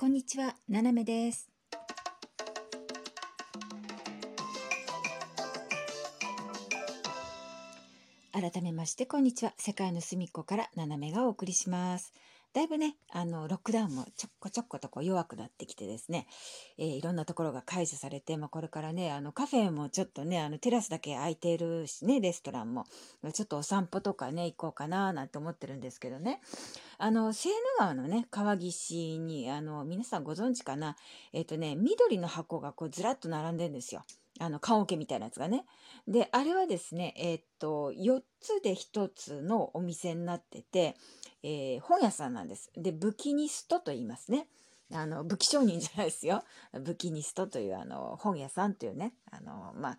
こんにちは、ななめです。改めまして、こんにちは。世界の隅っこからななめがお送りします。だいぶね、あの、ロックダウンもちょっこちょっことこう弱くなってきてですね、えーいろんなところが解除されて、まあ、これからね、あの、カフェもちょっとね、あの、テラスだけ空いてるしね、レストランも、ちょっとお散歩とかね、行こうかな、なんて思ってるんですけどね。あの、セーヌ川のね、川岸に、あの、皆さんご存知かな？えっ、とね、緑の箱がこうずらっと並んでるんですよ。あの、棺桶みたいなやつがね。で、あれはですね、えっ、と、4つで1つのお店になってて、えー本屋さんなんです。で、ブキニストと言いますね。あの、武器商人じゃないですよ。ブキニストというあの本屋さんというね、あの、まあ、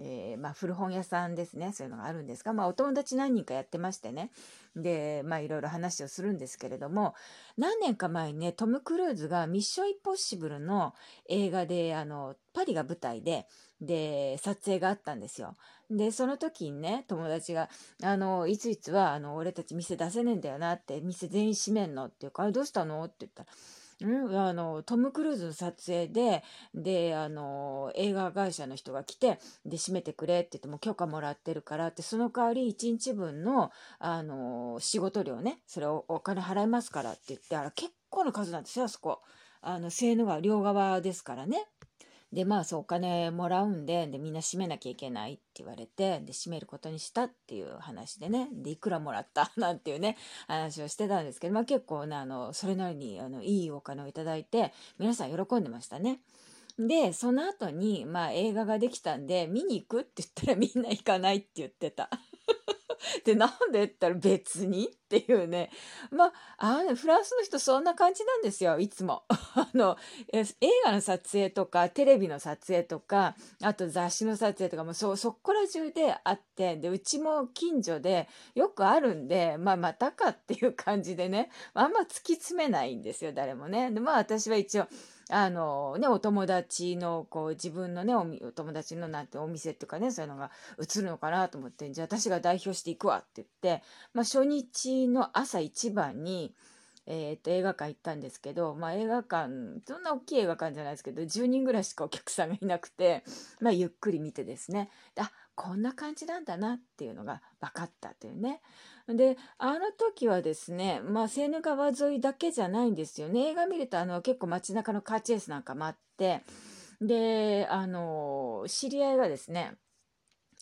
えーまあ、古本屋さんですね。そういうのがあるんですが、まあ、お友達何人かやってましてね。で、まあ、いろいろ話をするんですけれども、何年か前にね、トム・クルーズがミッション・インポッシブルの映画で、あの、パリが舞台で、で、撮影があったんですよ。で、その時にね、友達が、あの、いついつは、あの、俺たち店出せねえんだよなって、店全員閉めんのっていうか、あれどうしたのって言ったら、うん、あの、トム・クルーズの撮影で、で、あの、映画会社の人が来て、で、閉めてくれって言っても許可もらってるからって、その代わり1日分の、あの、仕事量ね、それをお金払いますからって言って、あら、結構な数なんですよ、あそこ。あの、セーヌ川両側ですからね。で、まあ、そう、お金もらうんで、で、みんな閉めなきゃいけないって言われて、で、閉めることにしたっていう話でね、で、いくらもらった なんていうね、話をしてたんですけど、まあ結構ね、あの、それなりに、あの、いいお金をいただいて、皆さん喜んでましたね。で、その後に、まあ映画ができたんで、見に行くって言ったらみんな行かないって言ってた。で、なんでって言ったら別にっていうね。まあ、あのフランスの人そんな感じなんですよ、いつも。あの、映画の撮影とか、テレビの撮影とか、あと雑誌の撮影とかもそう、そこら中であって、で、うちも近所でよくあるんで、まあ、またかっていう感じでね、あんま突き詰めないんですよ、誰もね。で、まあ、私は一応、あのね、お友達の、こう、自分のね、お友達のなんてお店とかね、そういうのが映るのかなと思って、じゃあ私が代表していくわって言って、まあ、初日の朝一番に、えーっと、映画館行ったんですけど、まあ、映画館、そんな大きい映画館じゃないですけど、10人ぐらいしかお客さんがいなくて、まあ、ゆっくり見てですね、であ、こんな感じなんだなっていうのが分かったというね。で、あの時はですね、まあ、セーヌ川沿いだけじゃないんですよね。映画見ると、あの、結構街中のカーチェイスなんかもあって、で、あの、知り合いがですね、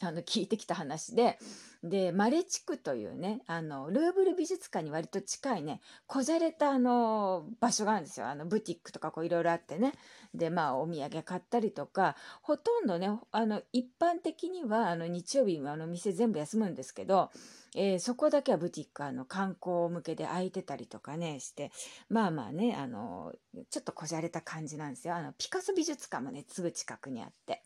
あの、聞いてきた話で、で、マレ地区というね、あの、ルーブル美術館に割と近いね、こじゃれたあの、場所があるんですよ。あの、ブティックとかいろいろあってね。で、まあ、お土産買ったりとか、ほとんどね、あの、一般的には、あの、日曜日あの、店全部休むんですけど、えーそこだけはブティック、あの、観光向けで開いてたりとかね、して、まあまあね、あの、ちょっとこじゃれた感じなんですよ。あの、ピカソ美術館もね、すぐ近くにあって。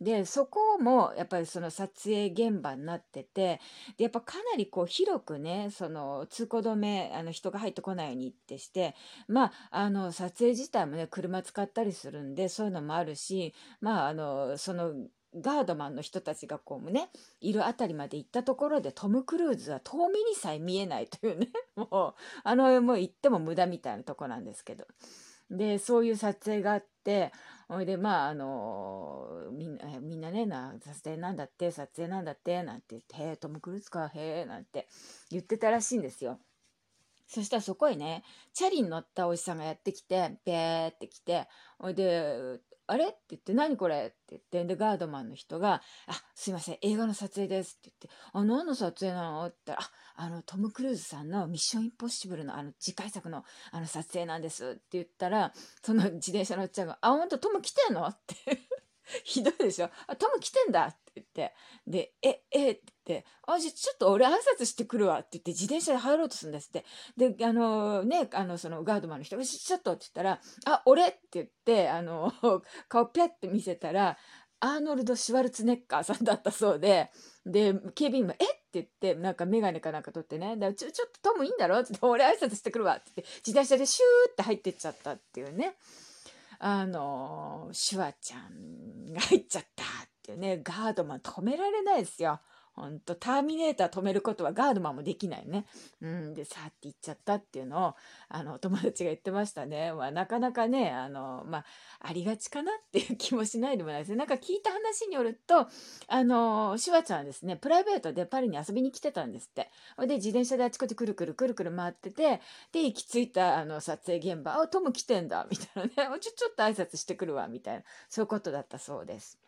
で、そこもやっぱりその撮影現場になってて、で、やっぱかなりこう広くね、その通行止め、あの人が入ってこないようにってして、まあ、あの撮影自体もね、車使ったりするんで、そういうのもあるし、まあ、あの、その、ガードマンの人たちがこうね、いるあたりまで行ったところでトム・クルーズは遠目にさえ見えないというね、もう、あの、もう行っても無駄みたいなとこなんですけど。で、そういう撮影があって、ほいで、まあ、あのみんな、みんなね、な、撮影なんだって、撮影なんだって、なんて言って、へえ、トム・クルーズか、へえ、なんて言ってたらしいんですよ。そしたらそこへね、チャリに乗ったおじさんがやってきて、べーって来て、ほいで、あれ？って言って、何これ？って言って、で、ガードマンの人が、あ、すいません、映画の撮影ですって言って、あ、何の撮影なの？って言ったら、あ、あの、トム・クルーズさんのミッション・インポッシブルのあの、次回作のあの、撮影なんですって言ったら、その自転車乗っちゃんが、あ、ほんと、トム来てんの？って。ひどいでしょあ、トム来てんだって言って。で、え、え、って言って、あ、じゃちょっと俺挨拶してくるわって言って、自転車で入ろうとするんですって。で、あのね、あの、そのガードマンの人が、ちょっとって言ったら、あ、俺って言って、あの、顔ピャって見せたら、アーノルド・シュワルツネッカーさんだったそうで、で、警備員も、えって言って、なんかメガネかなんか取ってね、だちょ、ちょっとトムいいんだろって言って、俺挨拶してくるわって言って、自転車でシューって入ってっちゃったっていうね。あの、シュワちゃんが入っちゃったっていうね、ガードマン止められないですよ。ほんと、ターミネーター止めることはガードマンもできないね。うん、で、さーって言っちゃったっていうのを、あの、友達が言ってましたね。まあ、なかなかね、あの、まあ、ありがちかなっていう気もしないでもないですね。なんか聞いた話によると、あの、シュワちゃんはですね、プライベートでパリに遊びに来てたんですって。で、自転車であちこちくるくるくるくる回ってて、で、行き着いた、あの、撮影現場、あ、トム来てんだ、みたいなね、ちょ、ちょっと挨拶してくるわ、みたいな、そういうことだったそうです。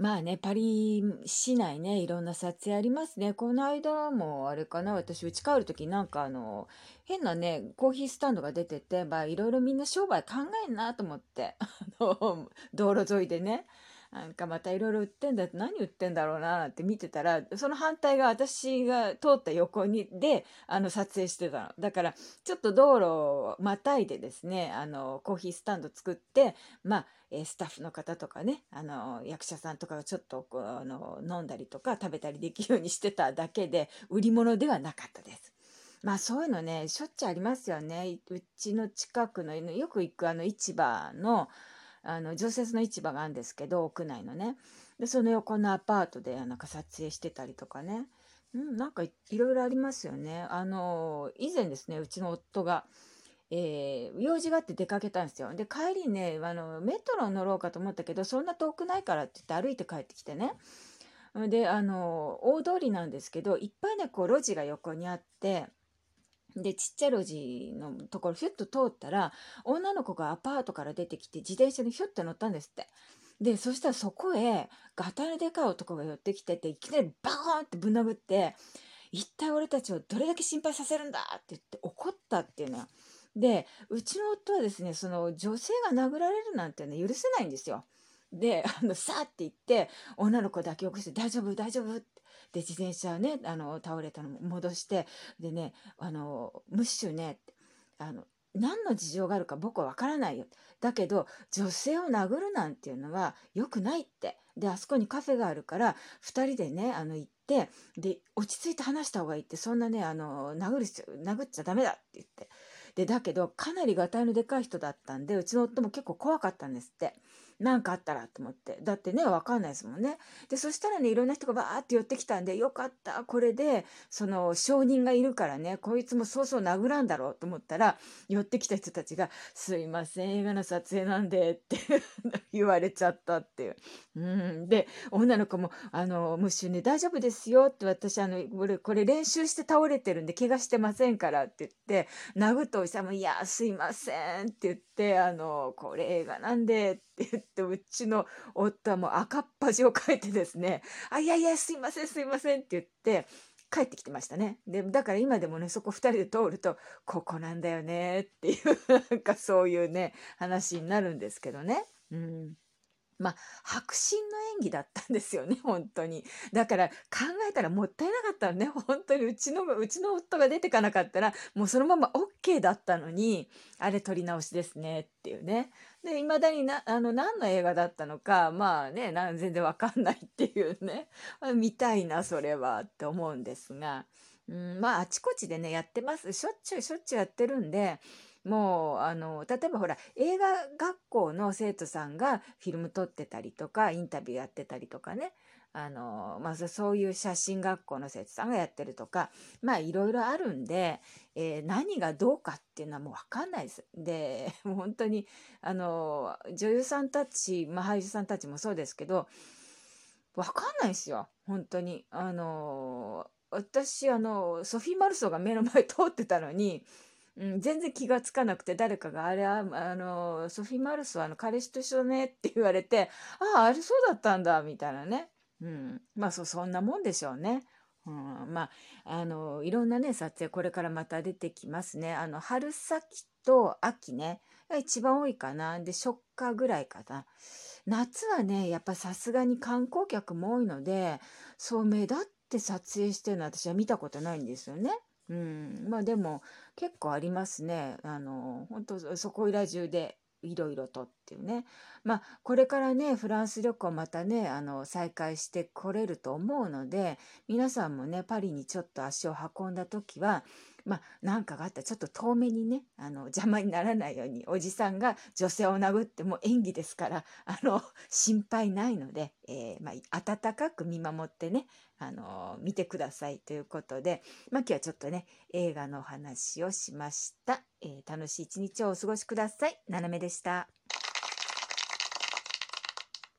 まあね、パリ市内ね、いろんな撮影ありますね。この間もあれかな、私、家帰る時なんかあの、変なね、コーヒースタンドが出てて、まあいろいろみんな商売考えんなと思って、あの、道路沿いでね。なんかまたいろいろ売ってんだって何売ってんだろうなって見てたらその反対が私が通った横にであの撮影してたのだからちょっと道路をまたいでですねあのコーヒースタンド作ってまあスタッフの方とかねあの役者さんとかがちょっとあの飲んだりとか食べたりできるようにしてただけで売り物ではなかったです。まあそういうのねしょっちゅうありますよね。うちの近くのよく行くあの市場のあの常設の市場があるんですけど屋内のね。でその横のアパートでなんか撮影してたりとかね、うん、なんかいろいろありますよね。あの以前ですねうちの夫が、えー、用事があって出かけたんですよ。で帰りねあのメトロ乗ろうかと思ったけどそんな遠くないからって言って歩いて帰ってきてね。であの大通りなんですけどいっぱいねこう路地が横にあってで、ちっちゃい路地のところ、ひゅっと通ったら、女の子がアパートから出てきて、自転車にひゅっと乗ったんですって。で、そしたらそこへ、ガタのでかい男が寄ってきてて、いきなりバーンってぶん殴って、一体俺たちをどれだけ心配させるんだって言って怒ったっていうのよ。で、うちの夫はですね、その女性が殴られるなんてね、許せないんですよ。で、あの、さーって言って、女の子抱き起こして、大丈夫、大丈夫って。で、自転車ね、あの、倒れたの戻して、でね、あの、ムッシュね、あの、何の事情があるか僕はわからないよ。だけど、女性を殴るなんていうのは良くないって。で、あそこにカフェがあるから、2人でね、あの、行って、で、落ち着いて話した方がいいって、そんなね、あの、殴る殴っちゃダメだって言って。で、だけど、かなりがたいのでかい人だったんで、うちの夫も結構怖かったんですって。何かあったらと思って。だってね、わかんないですもんね。で、そしたらね、いろんな人がバーって寄ってきたんで、よかった。これで、その、証人がいるからね、こいつもそうそう殴らんだろうと思ったら、寄ってきた人たちが、すいません、映画の撮影なんで、って 言われちゃったっていう。うん。で、女の子も、あの、ムッシュね、大丈夫ですよって私、あの、これ、これ練習して倒れてるんで、怪我してませんからって言って、殴ったおじさんも、いや、すいませんって言って、あの、これ映画なんでって言って、うちの夫はもう赤っ端を書いてですね、あ、いやいや、すいません、すいませんって言って、帰ってきてましたね。で、だから今でもね、そこ2人で通ると、ここなんだよねっていう、なんかそういうね、話になるんですけどね。うん。まあ、迫真の演技だったんですよね、本当に。だから考えたらもったいなかったのね、本当にうちの、うちの夫が出てかなかったら、もうそのまま OK だったのに、あれ撮り直しですねっていうね。で、未だにな、あの、何の映画だったのか、まあね、な全然わかんないっていうね。見たいな、それはって思うんですが。うん、まあ、あちこちでね、やってます。しょっちゅうしょっちゅうやってるんで、もうあの例えばほら映画学校の生徒さんがフィルム撮ってたりとかインタビューやってたりとかねあの、まあ、そういう写真学校の生徒さんがやってるとかまあいろいろあるんで、えー、何がどうかっていうのはもう分かんないです。で 本当にあの女優さんたち、まあ、俳優さんたちもそうですけど分かんないですよ本当に。あの私あのソフィー・マルソーが目の前通ってたのにうん、全然気がつかなくて誰かがあれはあのソフィー・マルスはあの彼氏と一緒ねって言われてあああれそうだったんだみたいなね、うん、まあそそんなもんでしょうね。うん、まああのいろんなね撮影これからまた出てきますね。あの春先と秋ね一番多いかなで初夏ぐらいかな。夏はねやっぱさすがに観光客も多いのでそう目立って撮影してるの私は見たことないんですよね。うん、まあでも結構ありますね。あの、本当そこいら中でいろいろとっていうね。まあこれからね、フランス旅行またね、あの、再開してこれると思うので、皆さんもね、パリにちょっと足を運んだ時は、まあなんかがあったらちょっと遠目にねあの邪魔にならないようにおじさんが女性を殴っても演技ですからあの 心配ないので、えー、まあ、温かく見守ってねあの見てくださいということで、まあ、今日はちょっとね映画のお話をしました、えー、楽しい一日をお過ごしください。ななめでした。